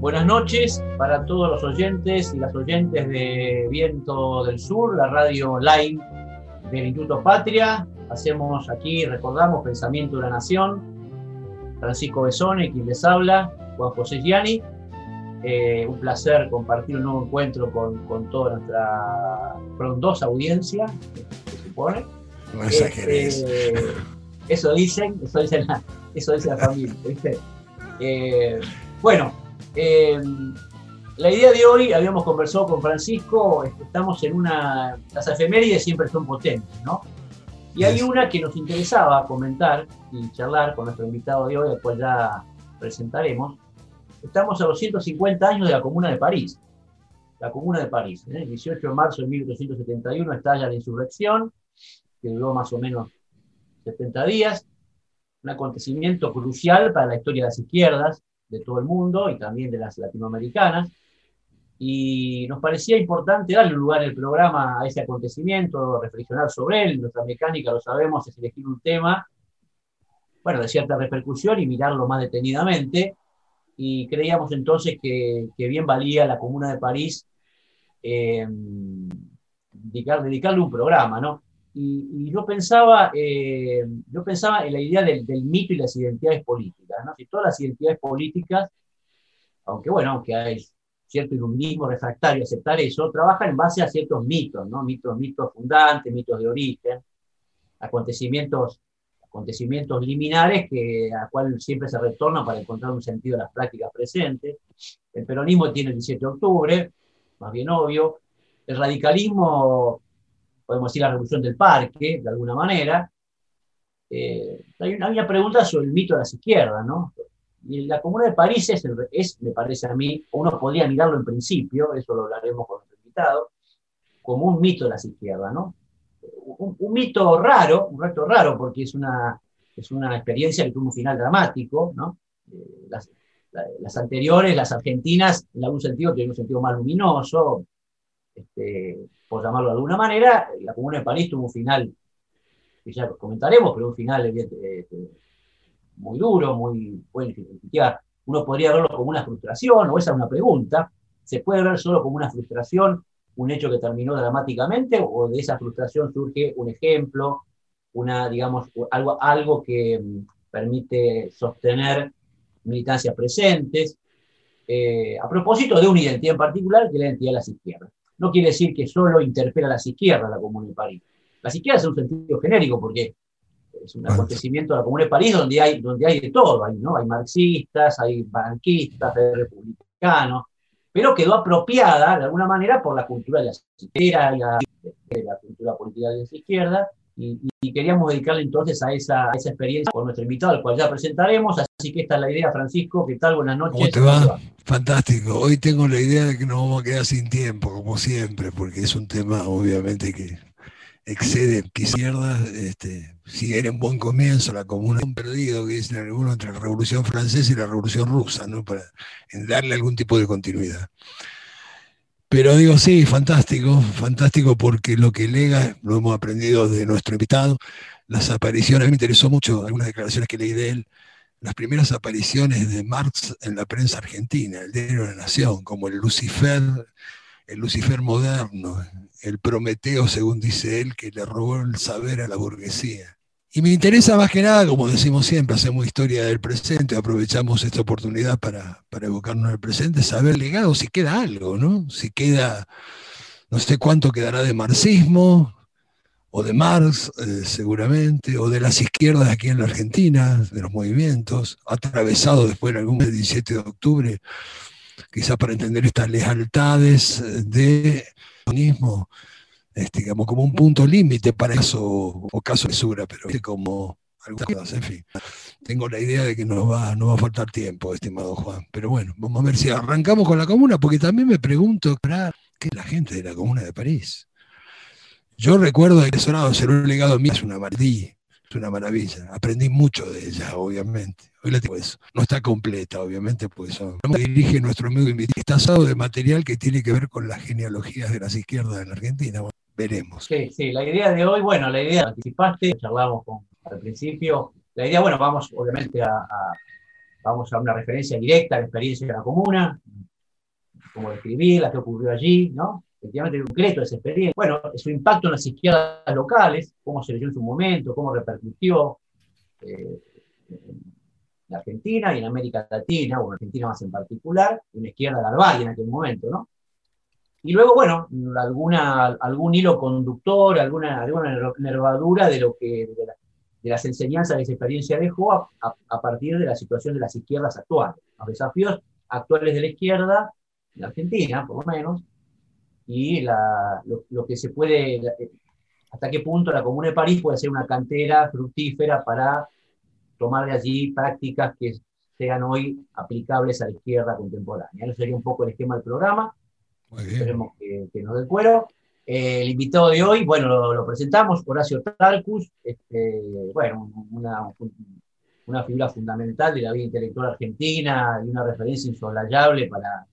Buenas noches para todos los oyentes y las oyentes de Viento del Sur, la radio online del Instituto Patria. Hacemos aquí, recordamos, Pensamiento de la Nación. Francisco Besone, quien les habla, Juan José Gianni. Eh, un placer compartir un nuevo encuentro con, toda nuestra frondosa audiencia, se supone. No exageres. Eh, eso dicen, eso dice la, eso dice la familia, ¿viste? Eh, bueno, eh, la idea de hoy, habíamos conversado con Francisco, estamos en una. Las efemérides siempre son potentes, ¿no? Y hay una que nos interesaba comentar y charlar con nuestro invitado de hoy, cual ya presentaremos. Estamos a los 150 años de la Comuna de París. La Comuna de París. ¿eh? El 18 de marzo de 1871 estalla la insurrección, que duró más o menos 70 días. Un acontecimiento crucial para la historia de las izquierdas, de todo el mundo y también de las latinoamericanas. Y nos parecía importante darle lugar el programa a ese acontecimiento, reflexionar sobre él. Nuestra mecánica, lo sabemos, es elegir un tema, bueno, de cierta repercusión y mirarlo más detenidamente. Y creíamos entonces que, bien valía la Comuna de París eh, dedicarle un programa, ¿no? Y, yo, pensaba, eh, yo pensaba en la idea del, mito y las identidades políticas. ¿no? Si todas las identidades políticas, aunque bueno, aunque hay cierto iluminismo refractario aceptar eso, trabajan en base a ciertos mitos, ¿no? mitos, mitos fundantes, mitos de origen, acontecimientos, acontecimientos liminares que, a cual siempre se retornan para encontrar un sentido en las prácticas presentes. El peronismo tiene el 17 de octubre, más bien obvio. El radicalismo podemos decir la revolución del parque, de alguna manera. Eh, hay, una, pregunta sobre el mito de las izquierdas, ¿no? Y la Comuna de París es, es, me parece a mí, uno podría mirarlo en principio, eso lo hablaremos con nuestro invitado, como un mito de las izquierdas, ¿no? Un, mito raro, un reto raro, porque es una, es una experiencia que tuvo un final dramático, ¿no? Eh, las, las, anteriores, las argentinas, en algún sentido, tienen un sentido más luminoso, este, por llamarlo de alguna manera. La Comuna de París tuvo un final, que ya comentaremos, pero un final eh, muy duro, muy bueno. Uno podría verlo como una frustración, o esa es una pregunta. ¿Se puede ver solo como una frustración, un hecho que terminó dramáticamente, o de esa frustración surge un ejemplo, una, digamos, algo, algo que mm, permite sostener militancias presentes? Eh, a propósito de una identidad en particular, que es la identidad de las izquierdas no quiere decir que solo interpela a las izquierdas la Comuna de París. Las izquierdas en un sentido genérico, porque es un acontecimiento de la Comuna de París donde hay, donde hay de todo, hay, ¿no? hay marxistas, hay banquistas, hay republicanos, pero quedó apropiada de alguna manera por la cultura de las izquierdas, la, la cultura política de las izquierdas, y, queríamos dedicarle entonces a esa, esa, experiencia con nuestro invitado, al cual ya presentaremos. Así que esta es la idea, Francisco. ¿Qué tal? Buenas noches. ¿Cómo te va? Fantástico. Hoy tengo la idea de que nos vamos a quedar sin tiempo, como siempre, porque es un tema obviamente que excede izquierdas, este, si era en buen comienzo la comuna un perdido que dicen algunos entre la revolución francesa y la revolución rusa, ¿no? para darle algún tipo de continuidad. Pero digo, sí, fantástico, fantástico porque lo que lega, lo hemos aprendido de nuestro invitado, las apariciones, a mí me interesó mucho algunas declaraciones que leí de él, las primeras apariciones de Marx en la prensa argentina, el diario de la Nación, como el Lucifer, el Lucifer moderno, el Prometeo, según dice él, que le robó el saber a la burguesía. Y me interesa más que nada, como decimos siempre, hacemos historia del presente, aprovechamos esta oportunidad para, para evocarnos el presente, saber legado si queda algo, ¿no? Si queda, no sé cuánto quedará de marxismo, o de Marx, eh, seguramente, o de las izquierdas aquí en la Argentina, de los movimientos, atravesado después en algún 17 de octubre, quizás para entender estas lealtades de comunismo este, digamos, como un punto límite para eso, o caso de Sura, pero como algunas cosas, en fin. Tengo la idea de que nos va, no va a faltar tiempo, estimado Juan. Pero bueno, vamos a ver si arrancamos con la comuna, porque también me pregunto, ¿qué es la gente de la comuna de París? Yo recuerdo que sonado ser un legado mío, es una maravilla, es una maravilla. Aprendí mucho de ella, obviamente. Hoy le digo eso. No está completa, obviamente, pues son. Dirige nuestro amigo invitado. Está asado de material que tiene que ver con las genealogías de las izquierdas en Argentina. veremos. Sí, sí, la idea de hoy, bueno, la idea anticipaste, charlamos con, al principio, la idea, bueno, vamos obviamente a, vamos a una referencia directa a la experiencia de la comuna, cómo la que ocurrió allí, ¿no? Efectivamente, concreto esa experiencia. Bueno, su impacto en las izquierdas locales, cómo se leyó en su momento, cómo repercutió eh, en Argentina y en América Latina, o en Argentina más en particular, una izquierda larvaria en aquel momento, ¿no? Y luego, bueno, alguna, algún hilo conductor, alguna, alguna nervadura de lo que de, las enseñanzas de esa experiencia dejó a, a, partir de la situación de las izquierdas actuales, los desafíos actuales de la izquierda en Argentina, por lo menos, y la, lo, que se puede, hasta qué punto la Comuna de París puede ser una cantera fructífera para tomar de allí prácticas que sean hoy aplicables a la izquierda contemporánea. Eso sería un poco el esquema del programa. Esperemos que, nos dé cuero. Eh, el invitado de hoy, bueno, lo, presentamos, Horacio Talcus, este, bueno, una, una, figura fundamental de la vida intelectual argentina y una referencia insoslayable para,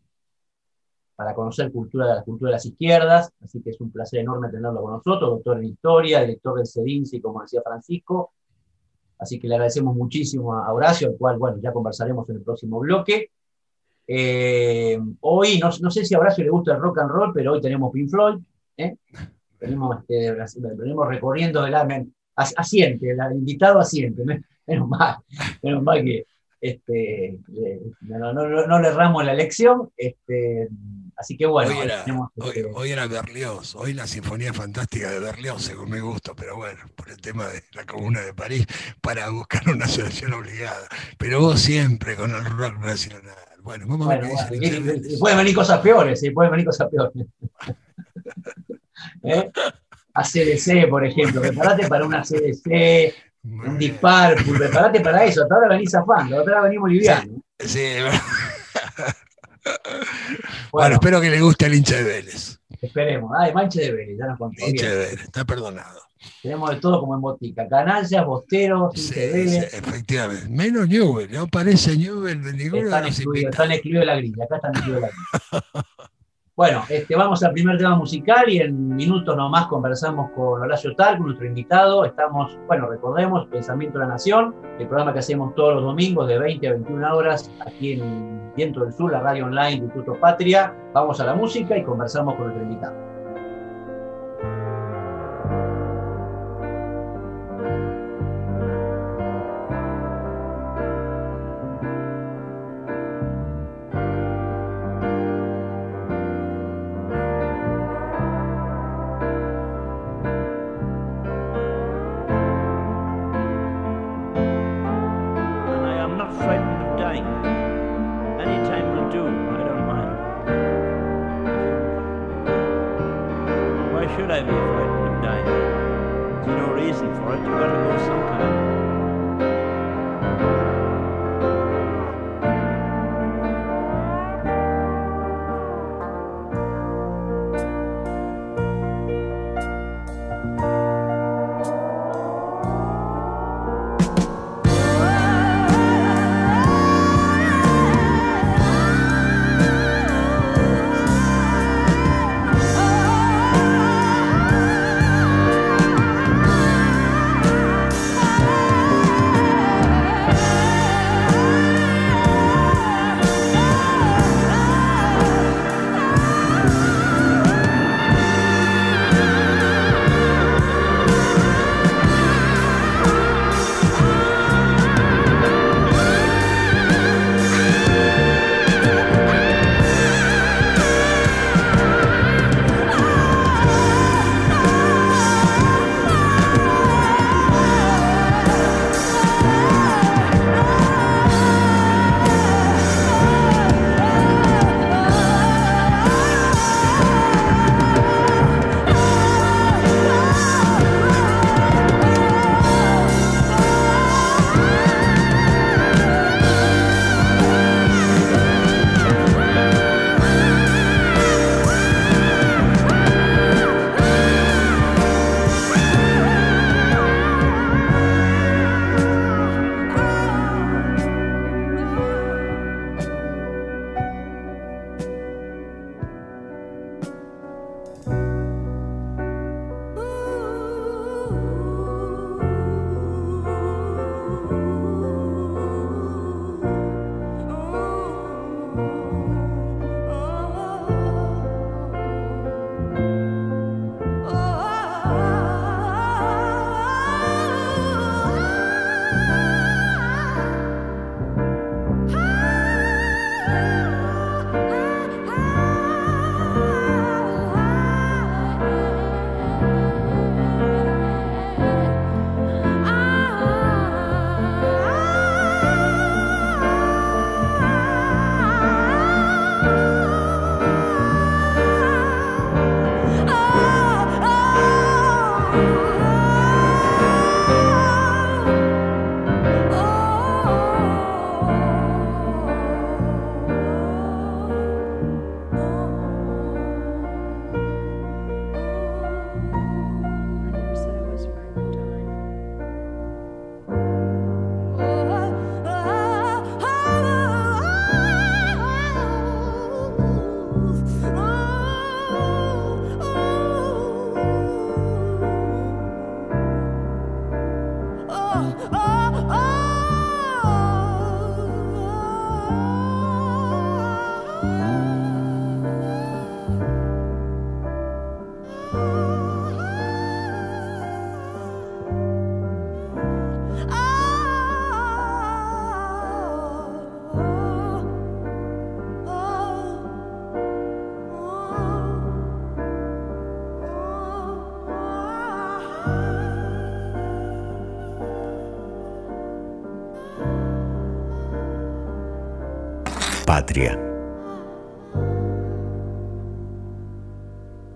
para conocer cultura, la cultura de las izquierdas, así que es un placer enorme tenerlo con nosotros, doctor en historia, director del CEDINCI, como decía Francisco, así que le agradecemos muchísimo a Horacio, al cual, bueno, ya conversaremos en el próximo bloque. Eh, hoy, no, no, sé si a Horacio le gusta el rock and roll, pero hoy tenemos Pink Floyd. ¿eh? Venimos, este, venimos, recorriendo el asiente, el invitado asiente, menos mal, menos mal que este, no, no, no, le erramos la elección. Este, así que bueno. Hoy era, este hoy, era, Berlioz, hoy la Sinfonía Fantástica de Berlioz, según mi gusto, pero bueno, por el tema de la Comuna de París, para buscar una solución obligada. Pero vos siempre con el rock nacional. Bueno, vamos a ver Pueden venir cosas peores, sí, pueden venir cosas peores. ¿Eh? ACDC, por ejemplo, prepárate para una CDC, un disparo, prepárate para eso, hasta ahora venís zafando, hasta ahora venimos liviano. Sí, sí. Bueno, espero que le guste al hincha de Vélez. Esperemos. Ay, manche de Vélez, ya nos contó. Hincha de Vélez, está perdonado. Tenemos de todo como en botica. Canallas, bosteros, sí, sí, efectivamente. Menos Newell, no aparece Newell de ninguno están de los excluidos, Están excluidos de la grilla, acá están excluidos de la grilla. bueno, este, vamos al primer tema musical y en minutos nomás conversamos con Horacio Talco, nuestro invitado. Estamos, bueno, recordemos, Pensamiento de la Nación, el programa que hacemos todos los domingos de 20 a 21 horas aquí en Viento del Sur, la radio online de Instituto Patria. Vamos a la música y conversamos con nuestro invitado. time. Any time will do. I don't mind. Why should I be afraid of dying? There's no reason for it. You've got to go sometime. Patria.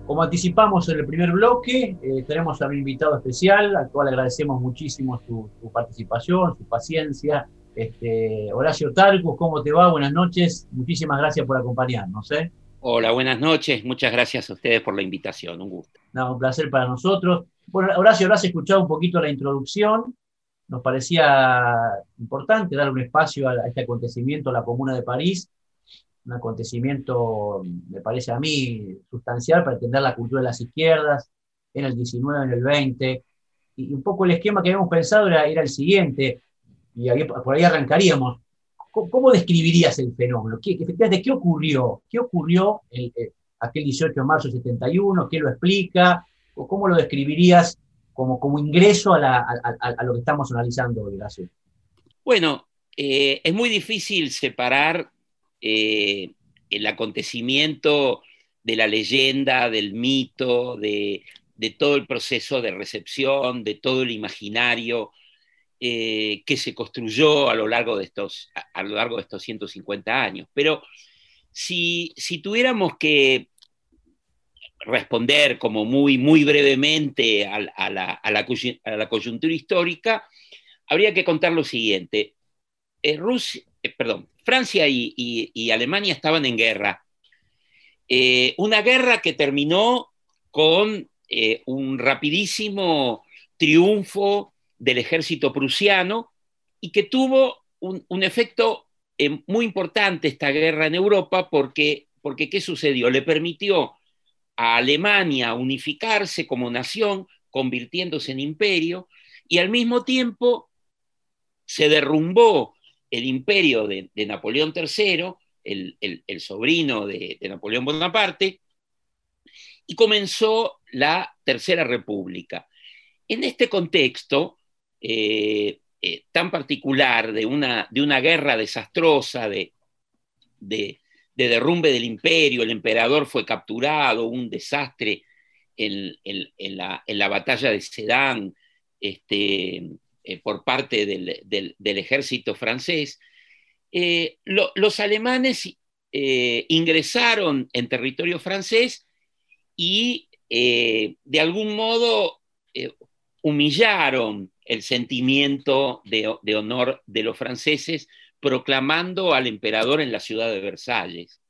Como anticipamos en el primer bloque, eh, tenemos a un invitado especial, al cual agradecemos muchísimo su, participación, su paciencia. Este, Horacio Tarcus, ¿cómo te va? Buenas noches. Muchísimas gracias por acompañarnos. ¿eh? Hola, buenas noches. Muchas gracias a ustedes por la invitación. Un gusto. un placer para nosotros. Bueno, Horacio, habrás escuchado un poquito la introducción. Nos parecía importante dar un espacio a este acontecimiento, la Comuna de París, un acontecimiento, me parece a mí, sustancial para entender la cultura de las izquierdas en el 19, en el 20. Y un poco el esquema que habíamos pensado era, el siguiente, y por ahí arrancaríamos. ¿Cómo, describirías el fenómeno? ¿Qué, efectivamente, ¿qué ocurrió? ¿Qué ocurrió el, aquel 18 de marzo de 71? ¿Qué lo explica? ¿O ¿Cómo lo describirías como, como ingreso a, lo que estamos analizando hoy, Bueno, eh, es muy difícil separar eh, el acontecimiento de la leyenda, del mito, de, todo el proceso de recepción, de todo el imaginario eh, que se construyó a lo, largo de estos, a, lo largo de estos 150 años. Pero si, tuviéramos que responder como muy, muy brevemente a, la, coyuntura histórica, habría que contar lo siguiente. Rusia, perdón, Francia y, Alemania estaban en guerra. Eh, una guerra que terminó con eh, un rapidísimo triunfo del ejército prusiano y que tuvo un, efecto eh, muy importante esta guerra en Europa porque, porque ¿qué sucedió? Le permitió a Alemania unificarse como nación, convirtiéndose en imperio, y al mismo tiempo se derrumbó el imperio de, Napoleón III, el, sobrino de, Napoleón Bonaparte, y comenzó la Tercera República. En este contexto eh, eh, tan particular de una, guerra desastrosa, de, de, derrumbe del imperio, el emperador fue capturado, un desastre en, la, batalla de Sedan, este, eh, por parte del, ejército francés, eh, los alemanes eh, ingresaron en territorio francés y de algún modo humillaron el sentimiento de, honor de los franceses proclamando al emperador en la ciudad de Versalles.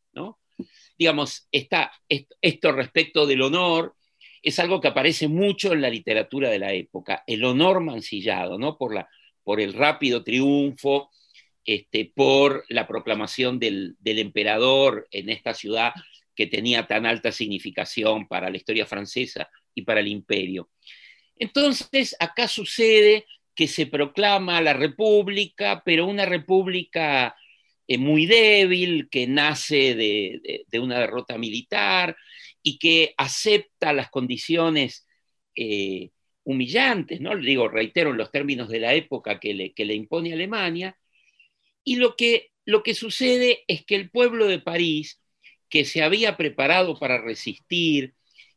Digamos, esto respecto del honor es algo que aparece mucho en la literatura de la época, el honor mancillado, ¿no? Por, la, por el rápido triunfo, este, por la proclamación del, emperador en esta ciudad que tenía tan alta significación para la historia francesa y para el imperio. Entonces, acá sucede que se proclama la república, pero una república eh, muy débil, que nace de, una derrota militar, y que acepta las condiciones eh, humillantes, ¿no? Digo, reitero, en los términos de la época que le, que le impone Alemania, y lo que, lo que sucede es que el pueblo de París, que se había preparado para resistir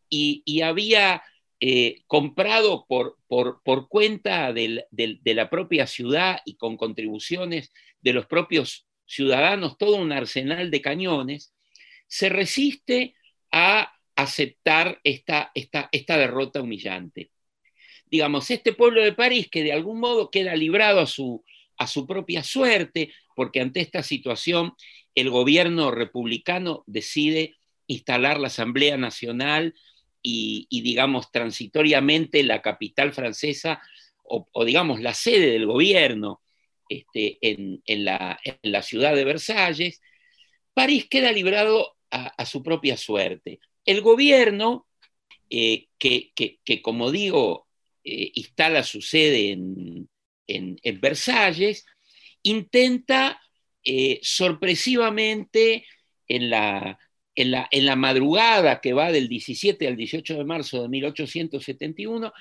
y, había eh, comprado por, por, cuenta de la propia ciudad y con contribuciones de los propios ciudadanos, todo un arsenal de cañones, se resiste a aceptar esta, esta, esta derrota humillante. Digamos, este pueblo de París que de algún modo queda librado a su, a su propia suerte, porque ante esta situación el gobierno republicano decide instalar la Asamblea Nacional y, digamos, transitoriamente la capital francesa, o, digamos, la sede del gobierno este, en, la, ciudad de Versalles, París queda librado a su propia suerte. El gobierno, eh, que, como digo, eh, instala su sede en, Versalles, intenta eh, sorpresivamente en la, madrugada que va del 17 al 18 de marzo de 1871,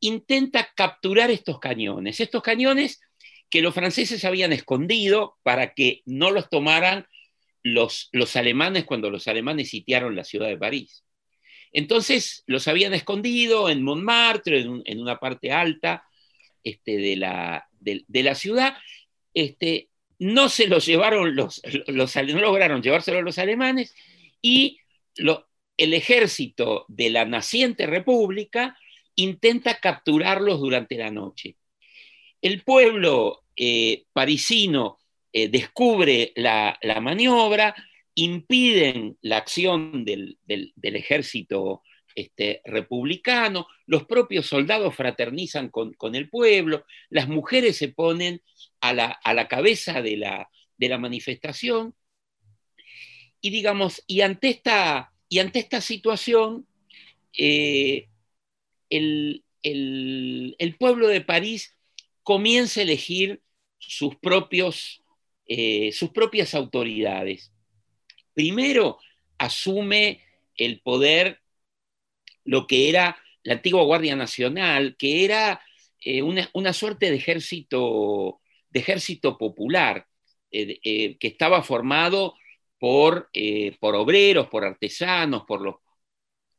intenta capturar estos cañones. Estos cañones que los franceses habían escondido para que no los tomaran los, alemanes cuando los alemanes sitiaron la ciudad de París. Entonces los habían escondido en Montmartre, en, una parte alta este, de, la, de, la, ciudad, este, no se lo llevaron los, los no lograron llevárselo los alemanes y el ejército de la naciente república intenta capturarlos durante la noche. El pueblo eh, parisino eh, descubre la, maniobra, impiden la acción del, ejército este, republicano, los propios soldados fraternizan con, el pueblo, las mujeres se ponen a la, cabeza de la, manifestación y digamos, y ante esta, y ante esta situación, eh, el, pueblo de París comienza a elegir sus, propios, eh, sus propias autoridades. Primero asume el poder lo que era la antigua Guardia Nacional, que era eh, una, suerte de ejército, de ejército popular, que estaba formado por, eh, por obreros, por artesanos, por los,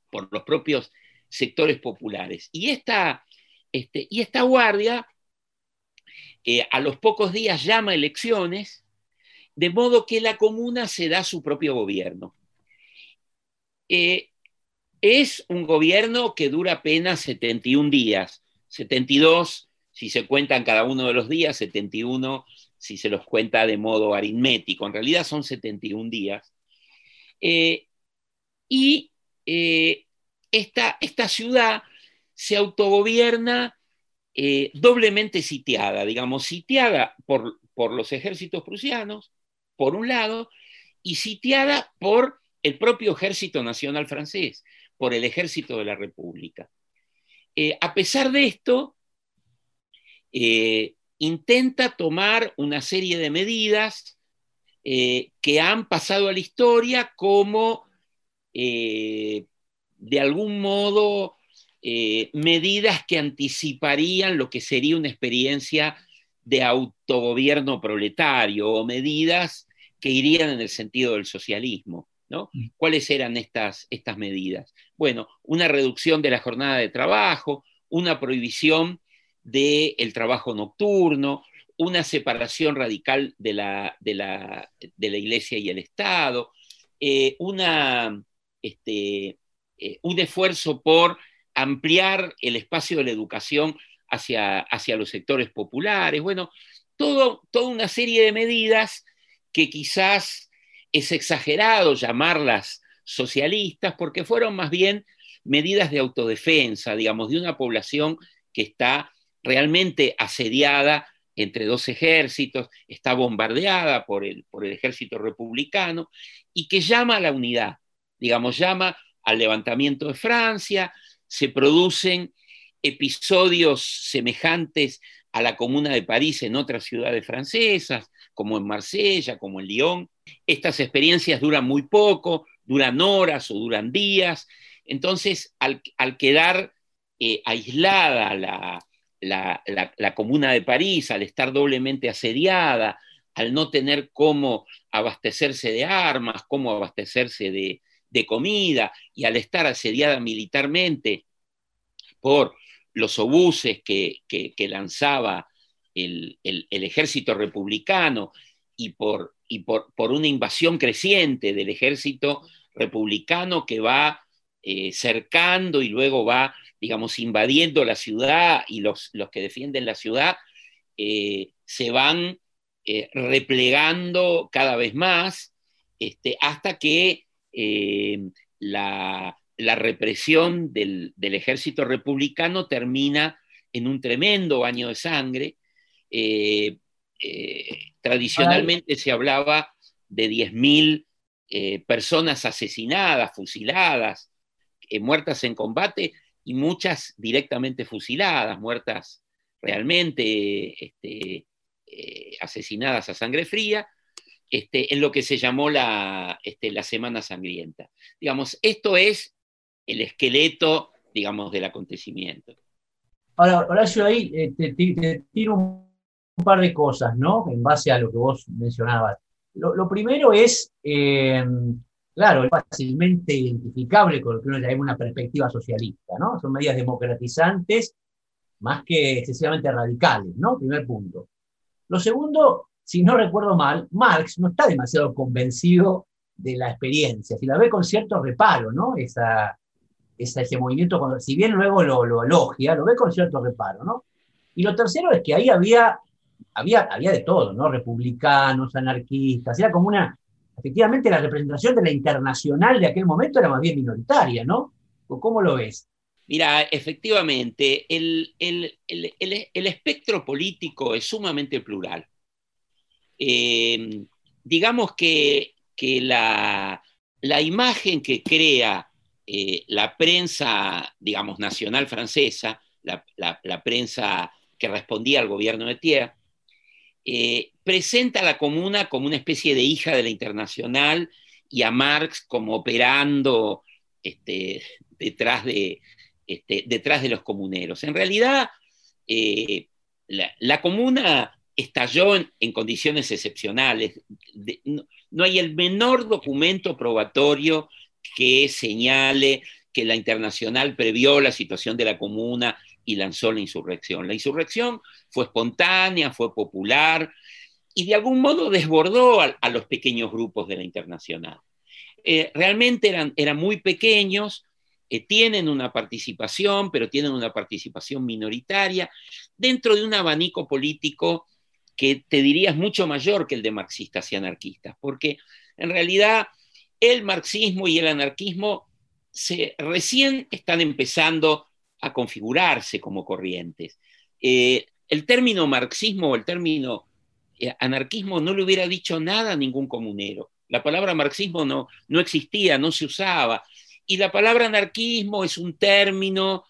por los propios sectores populares. Y esta, este, y esta guardia eh, a los pocos días llama elecciones, de modo que la comuna se da su propio gobierno. Eh, es un gobierno que dura apenas 71 días, 72 si se cuentan cada uno de los días, 71 si se los cuenta de modo aritmético. En realidad son 71 días. Eh, y esta, esta, ciudad se autogobierna eh, doblemente sitiada, digamos, sitiada por, por los ejércitos prusianos, por un lado, y sitiada por el propio ejército nacional francés, por el ejército de la República. a pesar de esto, intenta tomar una serie de medidas eh, que han pasado a la historia como, eh, de algún modo, eh, medidas que anticiparían lo que sería una experiencia de autogobierno proletario o medidas que irían en el sentido del socialismo. ¿no? Mm. ¿Cuáles eran estas, estas medidas? Bueno, una reducción de la jornada de trabajo, una prohibición del trabajo nocturno, una separación radical de la, de la, Iglesia y el Estado, eh, una, este, eh, un esfuerzo por ampliar el espacio de la educación hacia, hacia los sectores populares, bueno, todo, toda una serie de medidas que quizás es exagerado llamarlas socialistas, porque fueron más bien medidas de autodefensa, digamos, de una población que está realmente asediada entre dos ejércitos, está bombardeada por el, por el ejército republicano y que llama a la unidad, digamos, llama al levantamiento de Francia, se producen episodios semejantes a la Comuna de París en otras ciudades francesas, como en Marsella, como en Lyon. Estas experiencias duran muy poco, duran horas o duran días. Entonces, al, quedar eh, aislada la, la, comuna de París, al estar doblemente asediada, al no tener cómo abastecerse de armas, cómo abastecerse de, comida, y al estar asediada militarmente por los obuses que, lanzaba el, ejército republicano y, por, y por, por, una invasión creciente del ejército republicano que va eh, cercando y luego va digamos, invadiendo la ciudad y los, los que defienden la ciudad eh, se van eh, replegando cada vez más este, hasta que eh, la, represión del, ejército republicano termina en un tremendo baño de sangre. tradicionalmente se hablaba de 10.000 personas asesinadas, fusiladas, muertas en combate, y muchas directamente fusiladas, muertas realmente este, eh, asesinadas a sangre fría, este, en lo que se llamó la, este, la Semana Sangrienta. Digamos, esto es el esqueleto, digamos, del acontecimiento. Ahora, Horacio, ahí eh, te, tiro un par de cosas, ¿no? En base a lo que vos mencionabas. Lo, primero es, eh, claro, fácilmente identificable con lo que uno llama una perspectiva socialista, ¿no? Son medidas democratizantes más que excesivamente radicales, ¿no? Primer punto. Lo segundo, si no recuerdo mal, Marx no está demasiado convencido de la experiencia, si la ve con cierto reparo, ¿no? Esa, ese movimiento, si bien luego lo, lo, elogia, lo ve con cierto reparo, ¿no? Y lo tercero es que ahí había, había, había de todo, ¿no? Republicanos, anarquistas, era como una, efectivamente la representación de la internacional de aquel momento era más bien minoritaria, ¿no? ¿Cómo lo ves? Mira, efectivamente, el, espectro político es sumamente plural. Eh, digamos que, la, imagen que crea eh, la prensa, digamos, nacional francesa, la, prensa que respondía al gobierno de Thiers, eh, presenta a la comuna como una especie de hija de la internacional y a Marx como operando este, detrás, de, este, detrás de los comuneros. En realidad, eh, la, comuna estalló en, condiciones excepcionales. no, hay el menor documento probatorio que señale que la internacional previó la situación de la comuna y lanzó la insurrección. La insurrección fue espontánea, fue popular y de algún modo desbordó a, los pequeños grupos de la internacional. Eh, realmente eran, eran, muy pequeños, eh, tienen una participación, pero tienen una participación minoritaria dentro de un abanico político que te dirías mucho mayor que el de marxistas y anarquistas, porque en realidad el marxismo y el anarquismo recién están empezando a configurarse como corrientes. Eh, el término marxismo o el término eh, anarquismo no le hubiera dicho nada a ningún comunero. La palabra marxismo no, no existía, no se usaba. Y la palabra anarquismo es un término,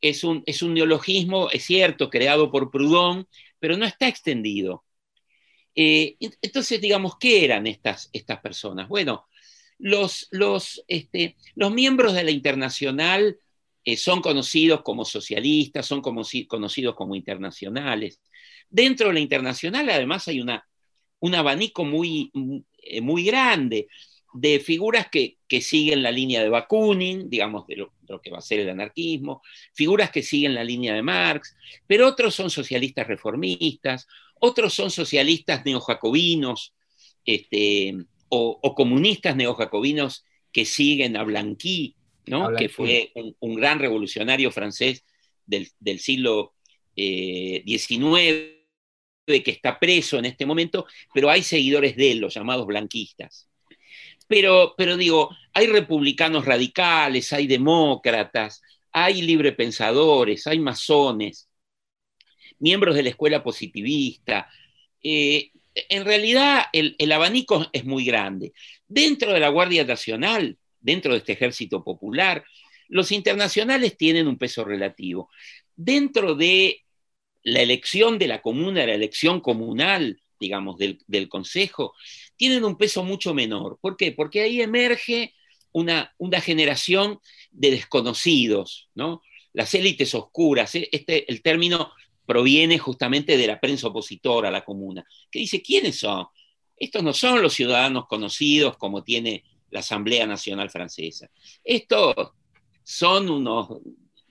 es un, es un neologismo, es cierto, creado por Proudhon, pero no está extendido. Eh, entonces, digamos, ¿qué eran estas, estas personas? Bueno, los, los, este, los miembros de la internacional eh, son conocidos como socialistas, son conocidos como internacionales. Dentro de la internacional, además, hay una, un abanico muy, eh, muy grande de figuras que, siguen la línea de Bakunin, digamos, de lo, que va a ser el anarquismo, figuras que siguen la línea de Marx, pero otros son socialistas reformistas, otros son socialistas neojacobinos, este, o, comunistas neojacobinos que siguen a Blanqui, ¿no? que fue un, gran revolucionario francés del, siglo XIX, eh, que está preso en este momento, pero hay seguidores de él, los llamados blanquistas. Pero, pero digo, hay republicanos radicales, hay demócratas, hay librepensadores, hay masones, miembros de la escuela positivista, eh, en realidad el, abanico es muy grande. Dentro de la Guardia Nacional, dentro de este ejército popular, los internacionales tienen un peso relativo. Dentro de la elección de la comuna, la elección comunal, digamos, del, Consejo, tienen un peso mucho menor. ¿Por qué? Porque ahí emerge una, una generación de desconocidos, ¿no? Las élites oscuras, ¿eh? este, el término proviene justamente de la prensa opositora la comuna, que dice, ¿quiénes son? Estos no son los ciudadanos conocidos como tiene la Asamblea Nacional Francesa. Estos son unos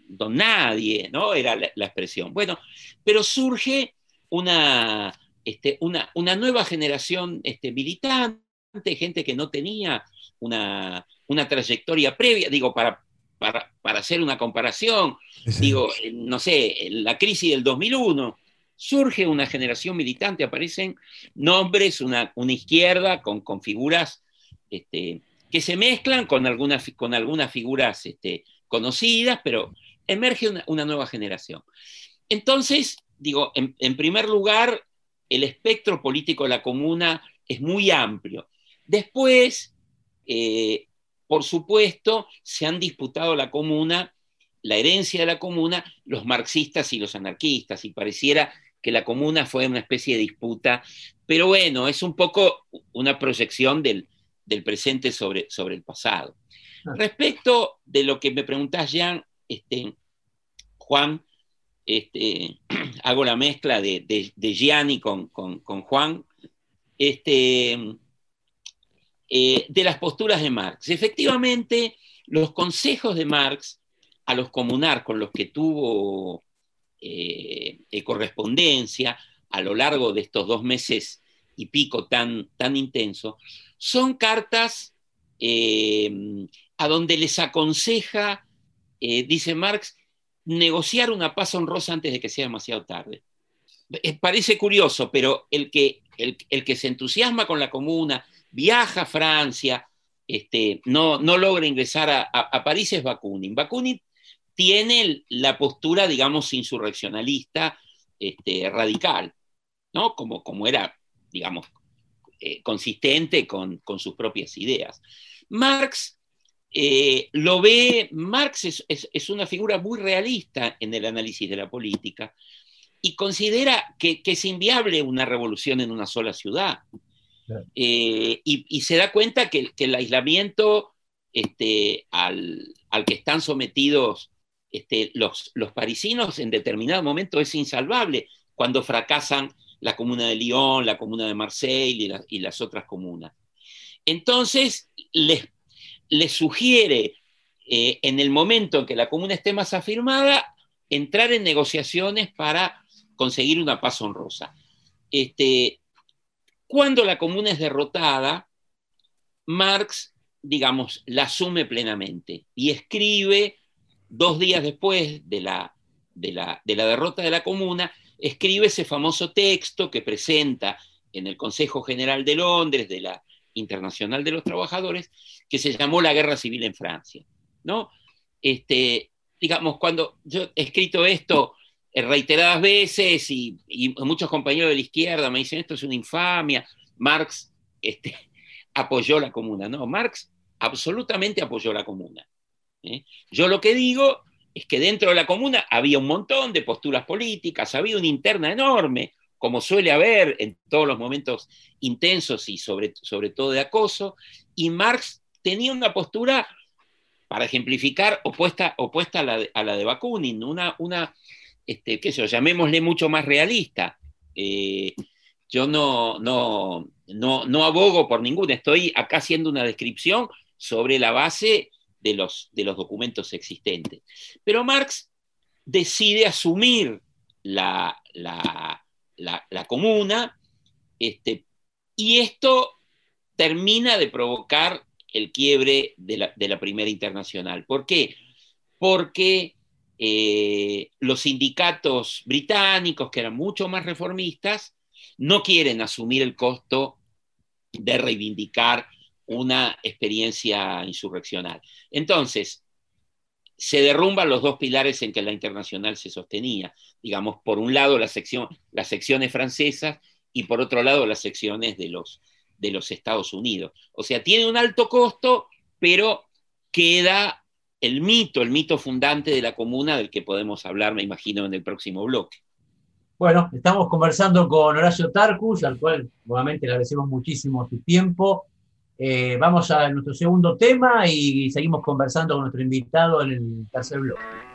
don nadie, ¿no? Era la, expresión. Bueno, pero surge una, este, una, una nueva generación este, militante, gente que no tenía una, una trayectoria previa, digo, para para, hacer una comparación, digo, no sé, la crisis del 2001, surge una generación militante, aparecen nombres, una, una izquierda con, con figuras este, que se mezclan con algunas, con algunas figuras este, conocidas, pero emerge una, nueva generación. Entonces, digo, en, primer lugar, el espectro político de la comuna es muy amplio. Después, eh, por supuesto, se han disputado la comuna, la herencia de la comuna, los marxistas y los anarquistas, y pareciera que la comuna fue una especie de disputa, pero bueno, es un poco una proyección del, presente sobre, sobre, el pasado. Ah. Respecto de lo que me preguntás, Jean, este, Juan, este, hago la mezcla de, de, Gianni con, con, con Juan. Este, eh, de las posturas de Marx. Efectivamente, los consejos de Marx a los comunar con los que tuvo eh, correspondencia a lo largo de estos dos meses y pico tan, tan intenso, son cartas eh, a donde les aconseja, eh, dice Marx, negociar una paz honrosa antes de que sea demasiado tarde. Eh, parece curioso, pero el que, el, que se entusiasma con la comuna, viaja a Francia, este, no, no logra ingresar a, París es Bakunin. Bakunin tiene la postura, digamos, insurreccionalista este, radical, ¿no? Como, como era, digamos, eh, consistente con, sus propias ideas. Marx eh, lo ve, Marx es, una figura muy realista en el análisis de la política y considera que, es inviable una revolución en una sola ciudad. Eh, y, se da cuenta que, el aislamiento este, al, que están sometidos este, los, los parisinos en determinado momento es insalvable cuando fracasan la comuna de Lyon, la comuna de Marseille y, las otras comunas. Entonces, les, les sugiere, eh, en el momento en que la comuna esté más afirmada, entrar en negociaciones para conseguir una paz honrosa. Este, cuando la comuna es derrotada, Marx, digamos, la asume plenamente y escribe, dos días después de la, de la, de la derrota de la comuna, escribe ese famoso texto que presenta en el Consejo General de Londres de la Internacional de los Trabajadores, que se llamó La Guerra Civil en Francia. ¿no? Este, digamos, cuando yo he escrito esto reiteradas veces y, muchos compañeros de la izquierda me dicen esto es una infamia, Marx este, apoyó la comuna. No, Marx absolutamente apoyó la comuna. ¿eh? Yo lo que digo es que dentro de la comuna había un montón de posturas políticas, había una interna enorme, como suele haber en todos los momentos intensos y sobre, sobre todo de acoso, y Marx tenía una postura, para ejemplificar, opuesta, opuesta a, la de, Bakunin, una, una este, qué sé yo, llamémosle mucho más realista. Eh, yo no, no, no, no abogo por ninguna, estoy acá haciendo una descripción sobre la base de los, de los documentos existentes. Pero Marx decide asumir la, la, comuna este, y esto termina de provocar el quiebre de la, primera internacional. ¿Por qué? Porque eh, los sindicatos británicos, que eran mucho más reformistas, no quieren asumir el costo de reivindicar una experiencia insurreccional. Entonces, se derrumban los dos pilares en que la internacional se sostenía. Digamos, por un lado las secciones francesas y por otro lado las secciones de los, de los Estados Unidos. O sea, tiene un alto costo, pero queda el mito, el mito fundante de la comuna del que podemos hablar, me imagino, en el próximo bloque. Bueno, estamos conversando con Horacio Tarcus, al cual nuevamente le agradecemos muchísimo su tiempo. Eh, vamos a nuestro segundo tema y seguimos conversando con nuestro invitado en el tercer bloque.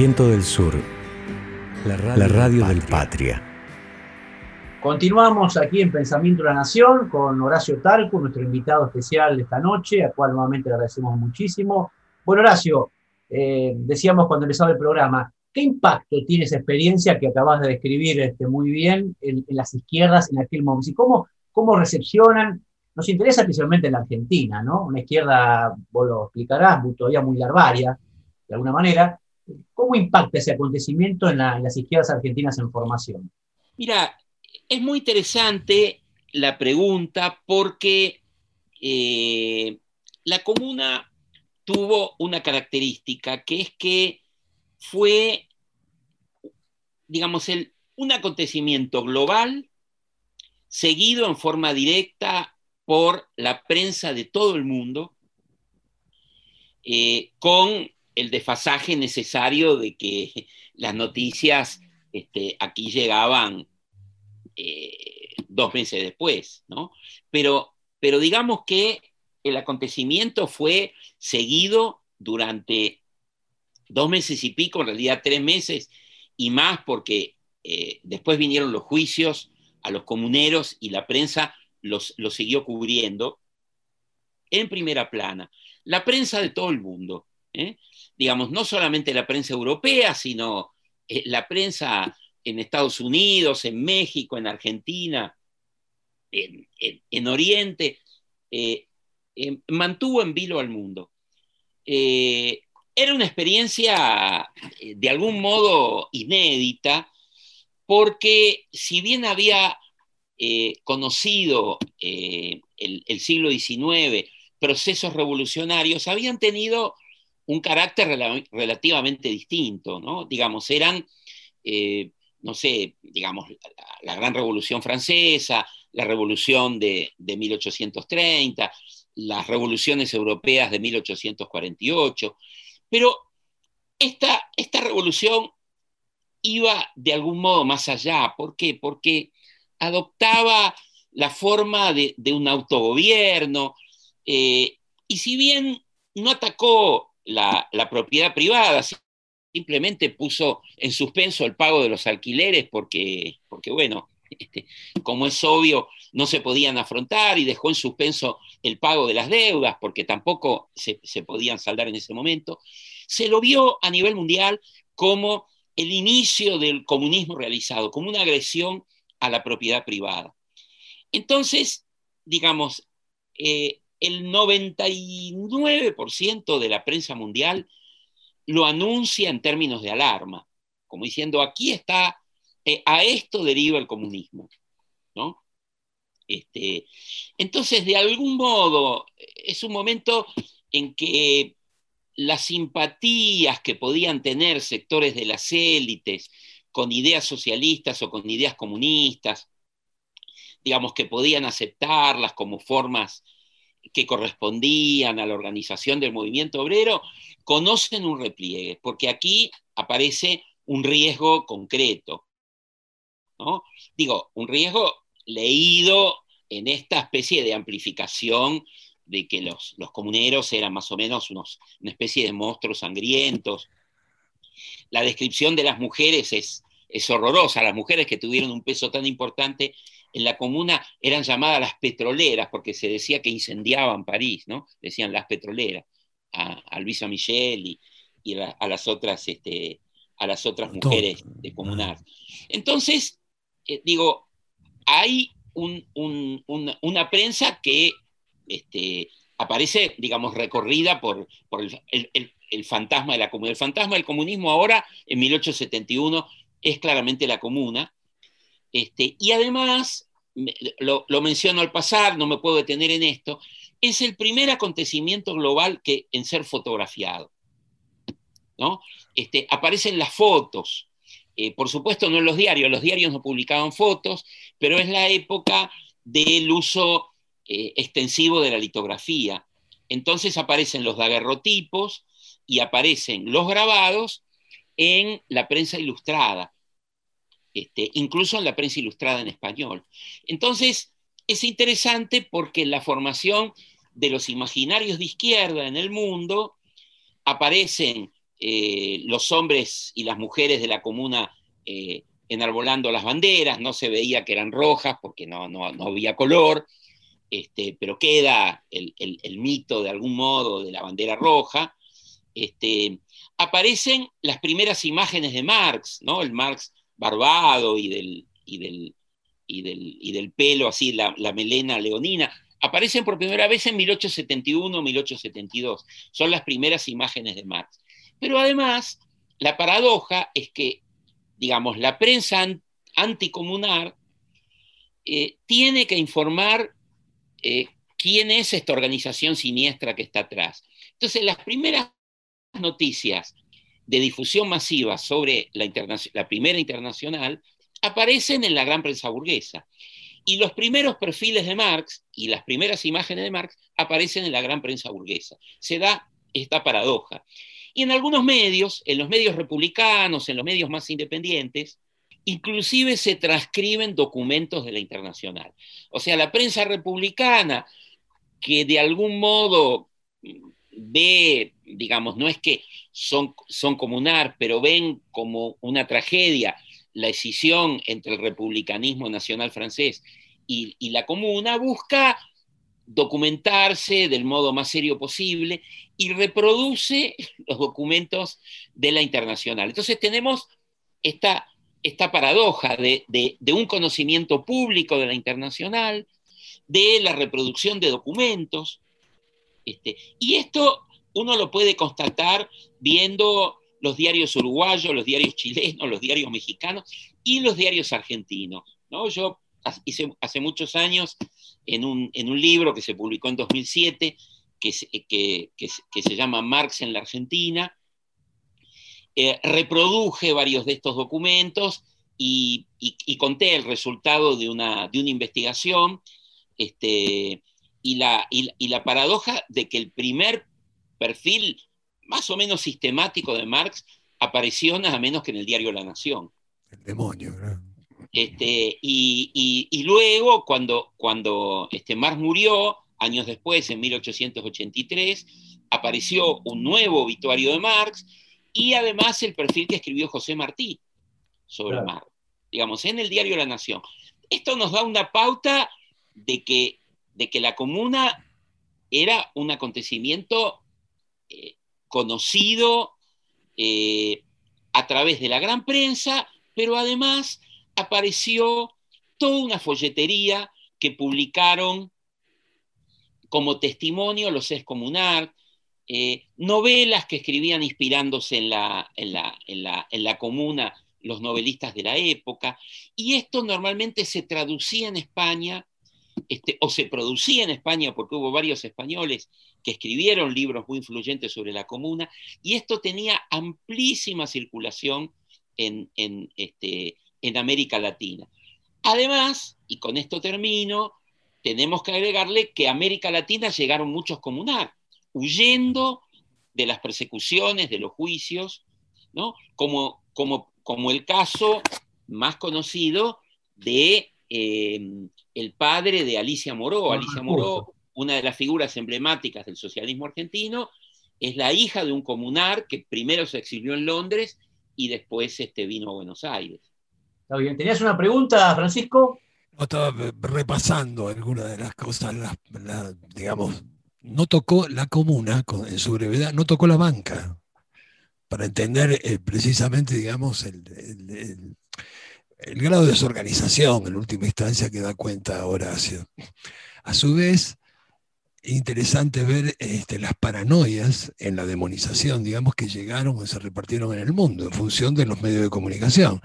Viento del Sur, la radio, del Patria. Continuamos aquí en Pensamiento de la Nación con Horacio Talco, nuestro invitado especial de esta noche, a cual nuevamente le agradecemos muchísimo. Bueno, Horacio, eh, decíamos cuando empezaba el programa, ¿qué impacto tiene esa experiencia que acabas de describir este, muy bien en, en las izquierdas en aquel momento? ¿Y cómo, ¿Cómo recepcionan? Nos interesa especialmente en la Argentina, ¿no? Una izquierda, vos lo explicarás, todavía muy larvaria, de alguna manera. ¿Cómo impacta ese acontecimiento en, la- en las izquierdas argentinas en formación? Mira, es muy interesante la pregunta porque eh, la comuna tuvo una característica que es que fue, digamos, un acontecimiento global seguido en forma directa por la prensa de todo el mundo, eh, con el desfasaje necesario de que las noticias este, aquí llegaban eh, dos meses después, ¿no? Pero, pero digamos que el acontecimiento fue seguido durante dos meses y pico, en realidad tres meses y más, porque eh, después vinieron los juicios a los comuneros y la prensa los, los siguió cubriendo en primera plana. La prensa de todo el mundo, ¿eh? Digamos, no solamente la prensa europea, sino eh, la prensa en Estados Unidos, en México, en Argentina, en, en- en Oriente, eh, eh, mantuvo en vilo al mundo. Era una experiencia de algún modo inédita, porque si bien había conocido el, siglo XIX, procesos revolucionarios, habían tenido un carácter rel relativamente distinto. Digamos, eran, eh, no sé, digamos, la, Gran Revolución Francesa, la Revolución de, de 1830, las revoluciones europeas de 1848, pero esta, esta revolución iba de algún modo más allá. ¿Por qué? Porque adoptaba la forma de, de un autogobierno eh, y si bien no atacó la, propiedad privada, simplemente puso en suspenso el pago de los alquileres porque, porque bueno, este, como es obvio, no se podían afrontar y dejó en suspenso el pago de las deudas porque tampoco se, se podían saldar en ese momento, se lo vio a nivel mundial como el inicio del comunismo realizado, como una agresión a la propiedad privada. Entonces, digamos, eh, el 99% de la prensa mundial lo anuncia en términos de alarma, como diciendo, aquí está, eh, a esto deriva el comunismo. ¿no? Este, entonces, de algún modo, es un momento en que las simpatías que podían tener sectores de las élites con ideas socialistas o con ideas comunistas, digamos que podían aceptarlas como formas que correspondían a la organización del movimiento obrero, conocen un repliegue, porque aquí aparece un riesgo concreto. ¿no? Digo, un riesgo leído en esta especie de amplificación de que los, los comuneros eran más o menos unos, una especie de monstruos sangrientos. La descripción de las mujeres es, es horrorosa. Las mujeres que tuvieron un peso tan importante en la comuna eran llamadas las petroleras, porque se decía que incendiaban París, ¿no? Decían las petroleras, a, a Luisa Michel y, y a, a, las otras, este, a las otras mujeres de comunar. Entonces, eh, digo, hay un, un, una, una prensa que este, aparece, digamos, recorrida por, por el, el, el, fantasma de la comuna. El fantasma del comunismo ahora, en 1871, es claramente la comuna. Este, y además, lo, menciono al pasar, no me puedo detener en esto, es el primer acontecimiento global que, en ser fotografiado. ¿no? Este, aparecen las fotos. Eh, por supuesto, no en los diarios, los diarios no publicaban fotos, pero es la época del uso eh, extensivo de la litografía. Entonces aparecen los daguerrotipos y aparecen los grabados en la prensa ilustrada, este, incluso en la prensa ilustrada en español. Entonces, es interesante porque la formación de los imaginarios de izquierda en el mundo aparecen eh, los hombres y las mujeres de la comuna eh, enarbolando las banderas, no se veía que eran rojas porque no, no, no había color, este, pero queda el, el, el, mito de algún modo de la bandera roja, este, aparecen las primeras imágenes de Marx, ¿no? el Marx barbado y del, y del, y del, y del pelo así, la, melena leonina, aparecen por primera vez en 1871 1872, son las primeras imágenes de Marx. Pero además, la paradoja es que, digamos, la prensa anticomunar eh, tiene que informar eh, quién es esta organización siniestra que está atrás. Entonces, las primeras noticias de difusión masiva sobre la, primera internacional aparecen en la gran prensa burguesa. Y los primeros perfiles de Marx y las primeras imágenes de Marx aparecen en la gran prensa burguesa. Se da esta paradoja. Y en algunos medios, en los medios republicanos, en los medios más independientes, inclusive se transcriben documentos de la internacional. O sea, la prensa republicana, que de algún modo ve, digamos, no es que son, son comunar, pero ven como una tragedia la escisión entre el republicanismo nacional francés y, la comuna, busca documentarse del modo más serio posible y reproduce los documentos de la internacional. Entonces tenemos esta esta paradoja de, de, de, un conocimiento público de la internacional, de la reproducción de documentos. Este, y esto uno lo puede constatar viendo los diarios uruguayos, los diarios chilenos, los diarios mexicanos y los diarios argentinos. ¿no? Yo hice hace muchos años en un, en un libro que se publicó en 2007, que, se- que- que que se llama Marx en la Argentina. Eh, reproduje varios de estos documentos y, y- y conté el resultado de una, de una investigación este, y, la, y y la paradoja de que el primer perfil más o menos sistemático de Marx apareció nada menos que en el diario La Nación. El demonio, ¿no? Este, y, y- y luego, cuando, cuando este, Marx murió, años después, en 1883, apareció un nuevo obituario de Marx y además el perfil que escribió José Martí sobre Claro. Marx, digamos, en el diario La Nación. Esto nos da una pauta de que, de que la comuna era un acontecimiento eh, conocido eh, a través de la gran prensa, pero además apareció toda una folletería que publicaron como testimonio los excomunar, eh, novelas que escribían inspirándose en la, en, la, en, la, en la comuna los novelistas de la época, y esto normalmente se traducía en España, este, o se producía en España, porque hubo varios españoles que escribieron libros muy influyentes sobre la comuna, y esto tenía amplísima circulación en, en, este, en América Latina. Además, y con esto termino, tenemos que agregarle que a América Latina llegaron muchos comunar, huyendo de las persecuciones, de los juicios, ¿no? como, como, como el caso más conocido de eh, el padre de Alicia Moró. Alicia Moró, una de las figuras emblemáticas del socialismo argentino, es la hija de un comunar que primero se exilió en Londres y después este, vino a Buenos Aires. Está bien. ¿Tenías una pregunta, Francisco? No, estaba eh, repasando algunas de las cosas, la- digamos, no tocó la comuna, en su brevedad, no tocó la banca, para entender eh, precisamente, digamos, el, el- el- el grado de desorganización en última instancia que da cuenta Horacio. A su vez, interesante ver este, las paranoias en la demonización, digamos, que llegaron o se repartieron en el mundo en función de los medios de comunicación.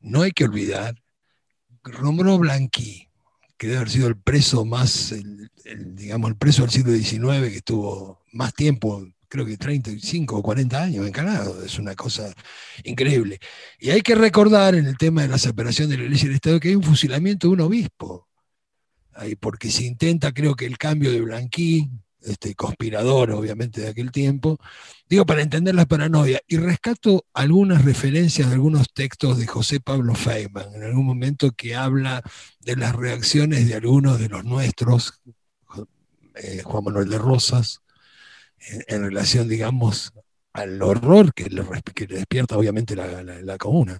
No hay que olvidar Romero Blanqui, que debe haber sido el preso más, digamos, el preso del siglo XIX, que estuvo más tiempo, creo que 35 o 40 años encarado, es una cosa increíble. Y hay que recordar en el tema de la separación de la iglesia y el Estado que hay un fusilamiento de un obispo, porque se intenta, creo que el cambio de Blanqui, este conspirador obviamente de aquel tiempo, digo, para entender la paranoia, y rescato algunas referencias de algunos textos de José Pablo Feynman, en algún momento que habla de las reacciones de algunos de los nuestros, eh, Juan Manuel de Rosas, en, en relación, digamos, al horror que le, que le despierta obviamente la, la- la comuna.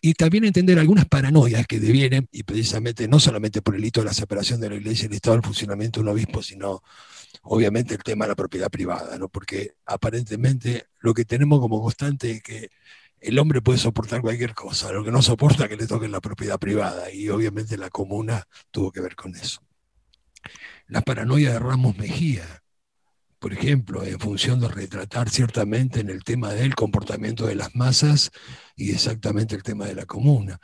Y también entender algunas paranoias que devienen, y precisamente no solamente por el hito de la separación de la iglesia y el Estado, el funcionamiento de un obispo, sino obviamente el tema de la propiedad privada, ¿no? porque aparentemente lo que tenemos como constante es que el hombre puede soportar cualquier cosa, lo que no soporta es que le toquen la propiedad privada, y obviamente la comuna tuvo que ver con eso. La paranoia de Ramos Mejía, por ejemplo, en función de retratar ciertamente en el tema del comportamiento de las masas y exactamente el tema de la comuna.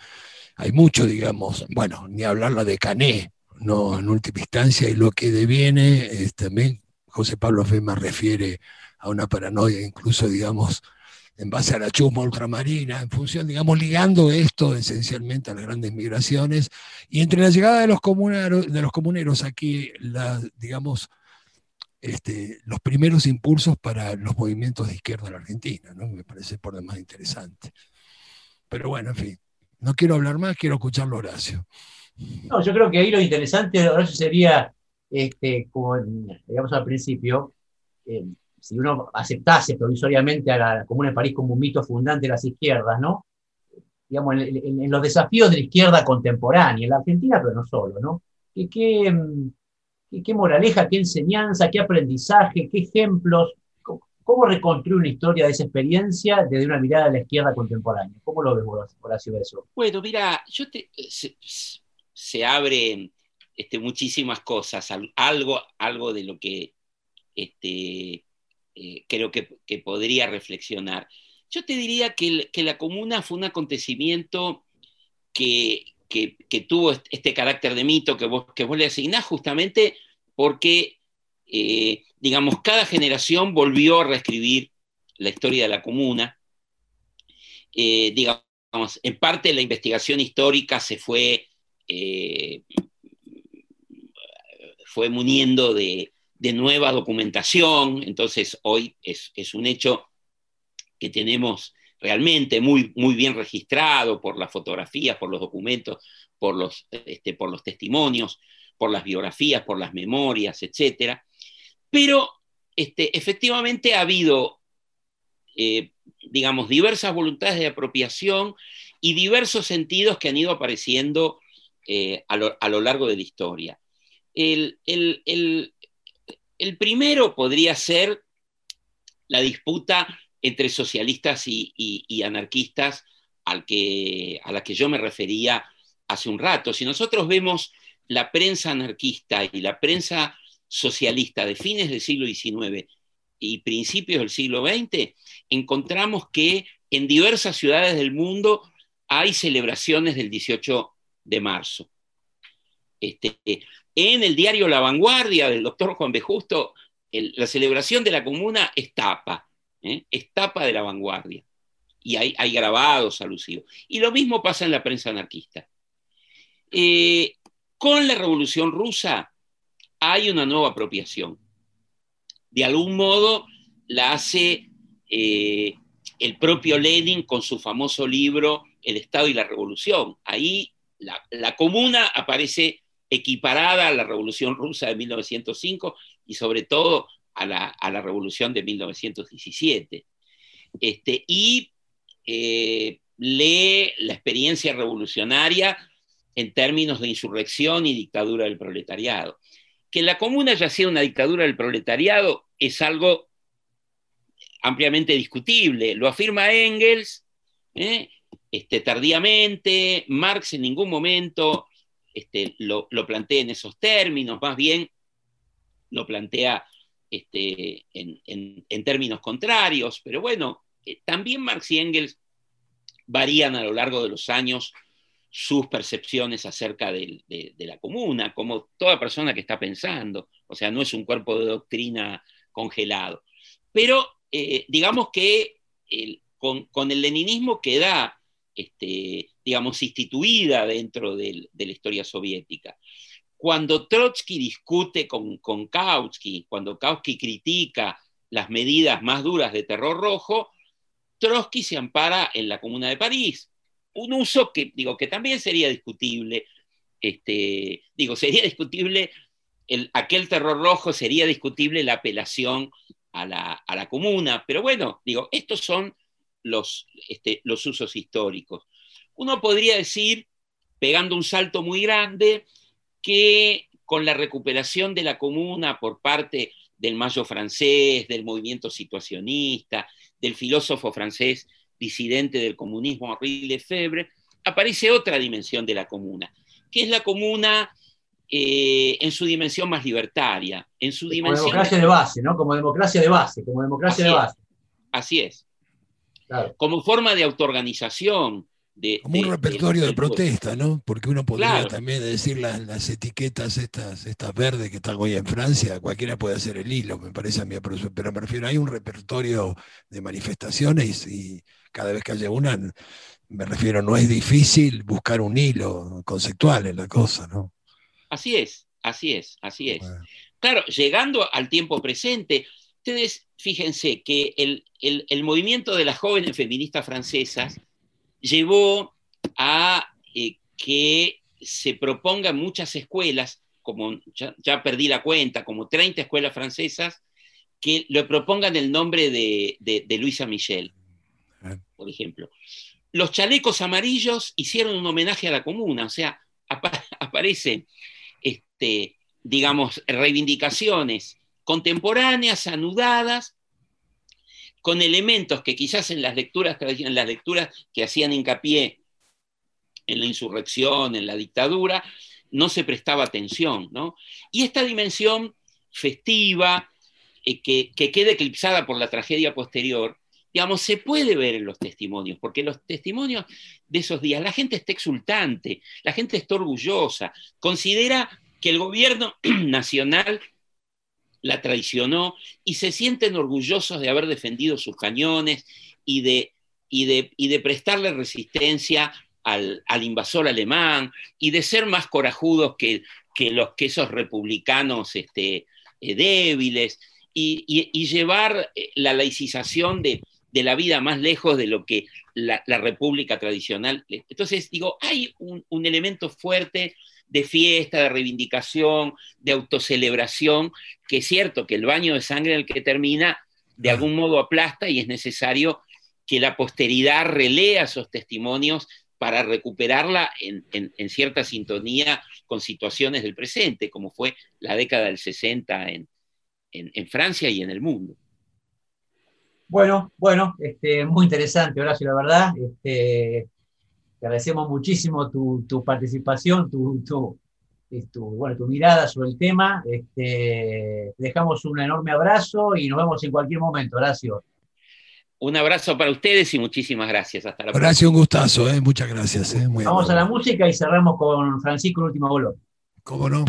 Hay mucho, digamos, bueno, ni hablar la de Cané, no en última instancia, y lo que deviene es también, José Pablo Fema refiere a una paranoia, incluso, digamos, en base a la chusma ultramarina, en función, digamos, ligando esto esencialmente a las grandes migraciones, y entre la llegada de los comuneros, de los comuneros aquí, digamos, este, los primeros impulsos para los movimientos de izquierda en la Argentina, me parece por demás interesante. Pero bueno, en fin, no quiero hablar más, quiero escucharlo Horacio. No, yo creo que ahí lo interesante ahora sería, este, como digamos al principio, eh, si uno aceptase provisoriamente a la Comuna de París como un mito fundante de las izquierdas, ¿no? Digamos, en, en- en los desafíos de la izquierda contemporánea, en la Argentina, pero no solo, ¿no? ¿Qué, qué, mm, qué- qué moraleja, qué enseñanza, qué aprendizaje, qué ejemplos? ¿Cómo, reconstruir una historia de esa experiencia desde una mirada de la izquierda contemporánea? ¿Cómo lo ves, Horacio, eso? Bueno, mira, yo te, se, se abren este, muchísimas cosas, al- algo, algo de lo que este, eh, creo que, podría reflexionar. Yo te diría que la comuna fue un acontecimiento que, que, tuvo est- este carácter de mito que vos, que vos le asignás justamente porque, eh, digamos, cada generación volvió a reescribir la historia de la comuna. Eh, digamos, en parte la investigación histórica se fue, eh, fue muniendo de, de nueva documentación, entonces hoy es, es un hecho que tenemos realmente muy, muy bien registrado por las fotografías, por los documentos, por los, este, por los testimonios, por las biografías, por las memorias, etc. Pero este, efectivamente ha habido, eh, digamos, diversas voluntades de apropiación y diversos sentidos que han ido apareciendo eh, a, lo, a, lo, largo de la historia. El, el, el, el primero podría ser la disputa entre socialistas y, anarquistas a la que yo me refería hace un rato. Si nosotros vemos la prensa anarquista y la prensa socialista de fines del siglo XIX y principios del siglo XX, encontramos que en diversas ciudades del mundo hay celebraciones del 18 de marzo. Este, en el diario La Vanguardia del doctor Juan B. Justo, la celebración de la comuna es tapa, ¿eh? de la vanguardia. Y hay, hay, grabados alusivos. Y lo mismo pasa en la prensa anarquista. Eh, con la revolución rusa hay una nueva apropiación. De algún modo la hace eh, el propio Lenin con su famoso libro El Estado y la Revolución. Ahí la, la comuna aparece equiparada a la Revolución Rusa de 1905 y sobre todo a la, Revolución de 1917. Este, y eh, lee la experiencia revolucionaria en términos de insurrección y dictadura del proletariado. Que la comuna haya sido una dictadura del proletariado es algo ampliamente discutible. Lo afirma Engels ¿eh? este, tardíamente, Marx en ningún momento este, lo, lo, plantea en esos términos, más bien lo plantea este, en, términos contrarios, pero bueno, eh, también Marx y Engels varían a lo largo de los años sus percepciones acerca de, la comuna, como toda persona que está pensando, o sea, no es un cuerpo de doctrina congelado. Pero eh, digamos que con, el leninismo queda este, digamos, instituida dentro de, de, la historia soviética. Cuando Trotsky discute con, Kautsky, cuando Kautsky critica las medidas más duras de terror rojo, Trotsky se ampara en la Comuna de París. Un uso que, digo, que también sería discutible, este, digo, sería discutible el, aquel terror rojo, sería discutible la apelación a la, a la comuna, pero bueno, digo, estos son los, este, los usos históricos. Uno podría decir, pegando un salto muy grande, que con la recuperación de la comuna por parte del Mayo francés, del movimiento situacionista, del filósofo francés disidente del comunismo Henri Lefebvre, aparece otra dimensión de la comuna, que es la comuna eh, en su dimensión más libertaria, en su como dimensión... democracia de base, ¿no? Como democracia de base, como democracia Así de es. base. Así es. Claro. Como forma de autoorganización. De, como un repertorio de, de, protesta, ¿no? Porque uno podría Claro. también decir las, las etiquetas estas, estas verdes que están hoy en Francia, cualquiera puede hacer el hilo, me parece a mí, pero, pero me refiero, hay un repertorio de manifestaciones y cada vez que haya una, me refiero, no es difícil buscar un hilo conceptual en la cosa, ¿no? Así es, así es, así es. Bueno. Claro, llegando al tiempo presente, ustedes fíjense que el, el, el, movimiento de las jóvenes feministas francesas llevó a eh, que se propongan muchas escuelas, como ya, ya, perdí la cuenta, como 30 escuelas francesas, que le propongan el nombre de, de, de Luisa Michel, por ejemplo. Los chalecos amarillos hicieron un homenaje a la comuna, o sea, ap aparecen, este, digamos, reivindicaciones contemporáneas, anudadas, con elementos que quizás en las lecturas, que hacían hincapié en la insurrección, en la dictadura, no se prestaba atención. ¿no? Y esta dimensión festiva, eh, que, que, queda eclipsada por la tragedia posterior, digamos, se puede ver en los testimonios, porque los testimonios de esos días, la gente está exultante, la gente está orgullosa, considera que el gobierno nacional la traicionó y se sienten orgullosos de haber defendido sus cañones y de, y de, y de prestarle resistencia al, al, invasor alemán y de ser más corajudos que, que los que esos republicanos este, eh, débiles y, y, y, llevar eh, la laicización de, de, la vida más lejos de lo que la, la república tradicional. Entonces, digo, hay un, un elemento fuerte de fiesta, de reivindicación, de autocelebración, que es cierto que el baño de sangre en el que termina de algún modo aplasta y es necesario que la posteridad relea esos testimonios para recuperarla en, en, en, cierta sintonía con situaciones del presente, como fue la década del 60 en, en Francia y en el mundo. Bueno, bueno, este, muy interesante, Horacio, la verdad. Este, te agradecemos muchísimo tu, tu participación, tu, tu, tu, bueno, tu mirada sobre el tema. Este, te dejamos un enorme abrazo y nos vemos en cualquier momento, Horacio. Un abrazo para ustedes y muchísimas gracias. Hasta la Horacio, un gustazo, ¿eh? muchas gracias. ¿eh? Muy Vamos amable. a la música y cerramos con Francisco, el último golo. ¿Cómo no?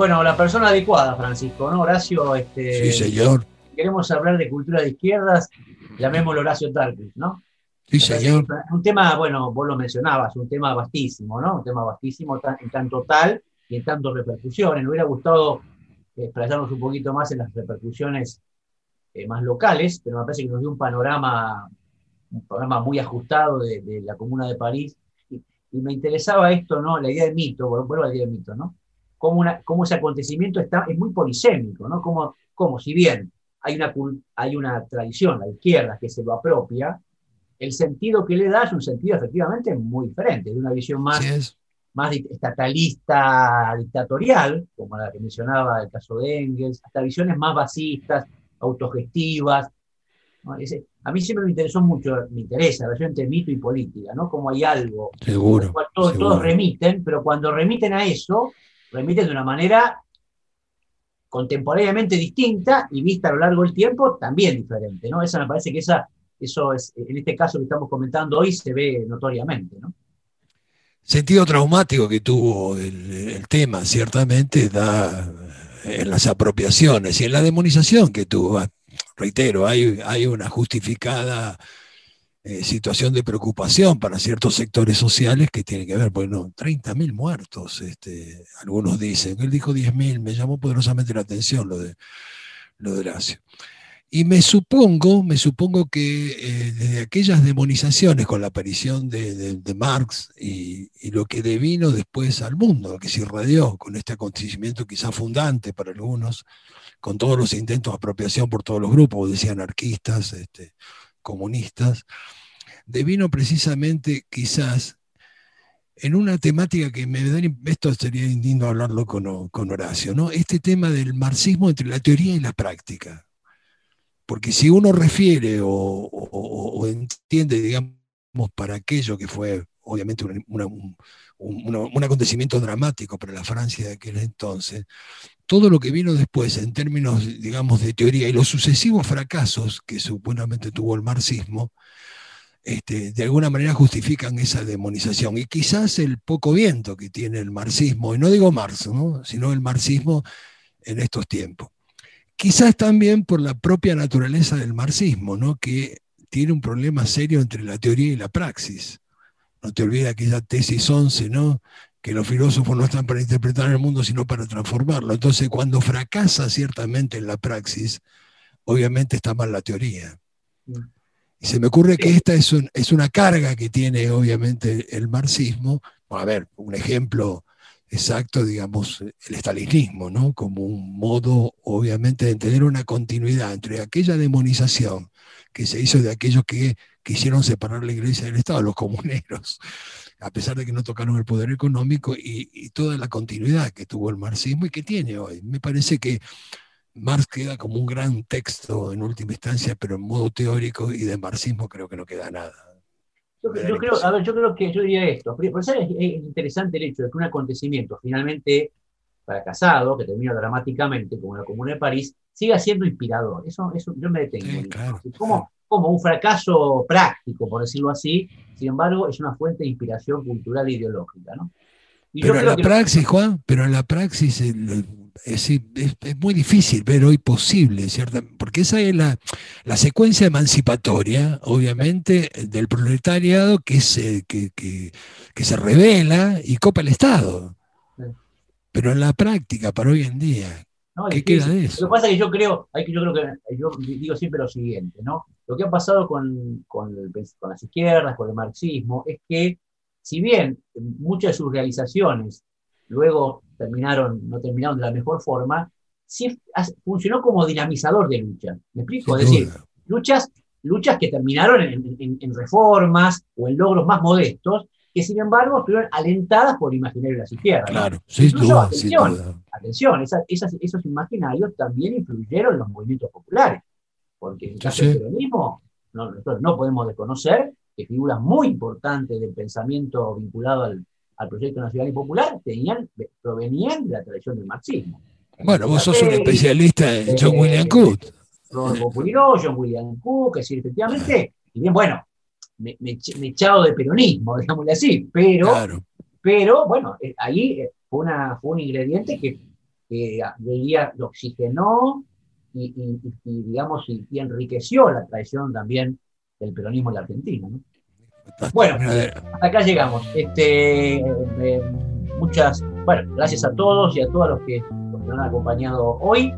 Bueno, la persona adecuada, Francisco, ¿no? Horacio, este, Sí, señor. queremos hablar de cultura de izquierdas, llamémoslo Horacio Tarquis, ¿no? Sí, señor. Un tema, bueno, vos lo mencionabas, un tema vastísimo, ¿no? Un tema vastísimo tan- en tanto tal y en tanto repercusiones. Me hubiera gustado eh, explayarnos un poquito más en las repercusiones eh, más locales, pero me parece que nos dio un panorama, un panorama muy ajustado de, de la Comuna de París. Y, y me interesaba esto, ¿no? La idea de mito, vuelvo a la idea de mito, ¿no? Cómo, una, cómo ese acontecimiento está, es muy polisémico, ¿no? Como, como si bien hay una, hay una tradición, la izquierda, que se lo apropia, el sentido que le da es un sentido efectivamente muy diferente, de una visión más, es. más estatalista, dictatorial, como la que mencionaba el caso de Engels, hasta visiones más basistas, autogestivas. ¿no? Ese- a mí siempre me interesó mucho, me interesa la relación entre mito y política, ¿no? Como hay algo Seguro. al cual todos, seguro. todos remiten, pero cuando remiten a eso, remiten de una manera contemporáneamente distinta y vista a lo largo del tiempo también diferente, ¿no? Esa me parece que esa, eso es, en este caso que estamos comentando hoy, se ve notoriamente, ¿no? Sentido traumático que tuvo el, el tema, ciertamente, da en las apropiaciones y en la demonización que tuvo. Reitero, hay, hay una justificada eh, situación de preocupación para ciertos sectores sociales que tiene que ver, bueno, 30.000 muertos, este, algunos dicen. Él dijo 10.000, me llamó poderosamente la atención lo de, lo de Horacio. Y me supongo, me supongo que eh, desde aquellas demonizaciones con la aparición de, de- Marx y, y lo que devino después al mundo, que se irradió con este acontecimiento quizá fundante para algunos, con todos los intentos de apropiación por todos los grupos, decía anarquistas, este, comunistas, devino precisamente quizás en una temática que me da, esto sería lindo hablarlo con, con Horacio, ¿no? Este tema del marxismo entre la teoría y la práctica. Porque si uno refiere o- o entiende, digamos, para aquello que fue obviamente un, un- acontecimiento dramático para la Francia de aquel entonces, todo lo que vino después en términos, digamos, de teoría y los sucesivos fracasos que supuestamente tuvo el marxismo, este, de alguna manera justifican esa demonización. Y quizás el poco viento que tiene el marxismo, y no digo Marx, ¿no? sino el marxismo en estos tiempos. Quizás también por la propia naturaleza del marxismo, ¿no? que tiene un problema serio entre la teoría y la praxis. No te olvides aquella tesis 11, ¿no? que los filósofos no están para interpretar el mundo, sino para transformarlo. Entonces, cuando fracasa ciertamente en la praxis, obviamente está mal la teoría. Y se me ocurre que esta es, un- es una carga que tiene obviamente el marxismo. A ver, un ejemplo exacto, digamos, el estalinismo, ¿no? Como un modo, obviamente, de tener una continuidad entre aquella demonización que se hizo de aquellos que quisieron separar la iglesia del Estado, los comuneros, a pesar de que no tocaron el poder económico, y, y toda la continuidad que tuvo el marxismo y que tiene hoy. Me parece que Marx queda como un gran texto en última instancia, pero en modo teórico, y de marxismo creo que no queda nada. Yo, creo, a ver, yo creo que yo diría esto. Por eso es, es interesante el hecho de que un acontecimiento finalmente fracasado, que termina dramáticamente, como la Comuna de París, siga siendo inspirador. Eso, eso yo me detengo. Sí, claro, claro. Como un fracaso práctico, por decirlo así, sin embargo, es una fuente de inspiración cultural e ideológica. ¿no? Y Pero en la praxis, Juan, pero en la praxis es, es- es muy difícil ver hoy posible, ¿cierto? Porque esa es la, la secuencia emancipatoria, obviamente, del proletariado que se, que, que- que se revela y copa el Estado. Sí. Pero en la práctica, para hoy en día, ¿no? ¿qué queda de Lo eso? que pasa es que yo creo, hay que, yo creo que, yo digo siempre lo siguiente, ¿no? Lo que ha pasado con, con, el- con las izquierdas, con el marxismo, es que si bien muchas de sus realizaciones luego terminaron, no terminaron de la mejor forma, sí funcionó como dinamizador de lucha. ¿Me explico? Sin es decir, luchas, luchas que terminaron en, en- en reformas o en logros más modestos, que sin embargo estuvieron alentadas por el imaginario de las izquierdas. ¿no? Claro, sin Incluso, duda, sin atención, duda. atención, esas- esas- esos imaginarios también influyeron en los movimientos populares, porque en el caso del peronismo, no, nosotros no podemos desconocer que figuras muy importantes del pensamiento vinculado al, al proyecto nacional y popular tenían, provenían de la tradición del marxismo. Bueno, vos sos un Pérez, especialista en John eh, William. Rodolfo Pulido, John William Cook, es decir, efectivamente, y bien, bueno, me, me, echado de peronismo, digámosle así, pero Claro. pero bueno, eh, ahí eh, fue, una, fue un ingrediente que, que diría, lo oxigenó y, y- y, digamos, y, enriqueció la tradición también del peronismo en la Argentina. ¿no? Bueno. Hasta acá llegamos. Este, eh, muchas, bueno, gracias a todos y a todos los que nos han acompañado hoy.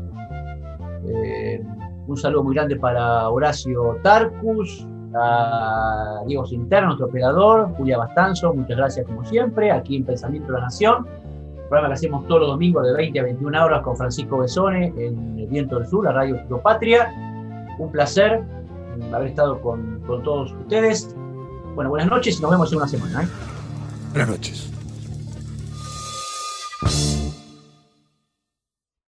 Eh, un saludo muy grande para Horacio Tarcus, a Diego Sinterno, nuestro operador, Julia Bastanzo, muchas gracias como siempre, aquí en Pensamiento de la Nación, programa que hacemos todos los domingos de 20 a 21 horas con Francisco Besone en El Viento del Sur, la radio Patria. Un placer mm, haber estado con, con todos ustedes. Bueno, buenas noches y nos vemos en una semana. ¿eh? Buenas noches.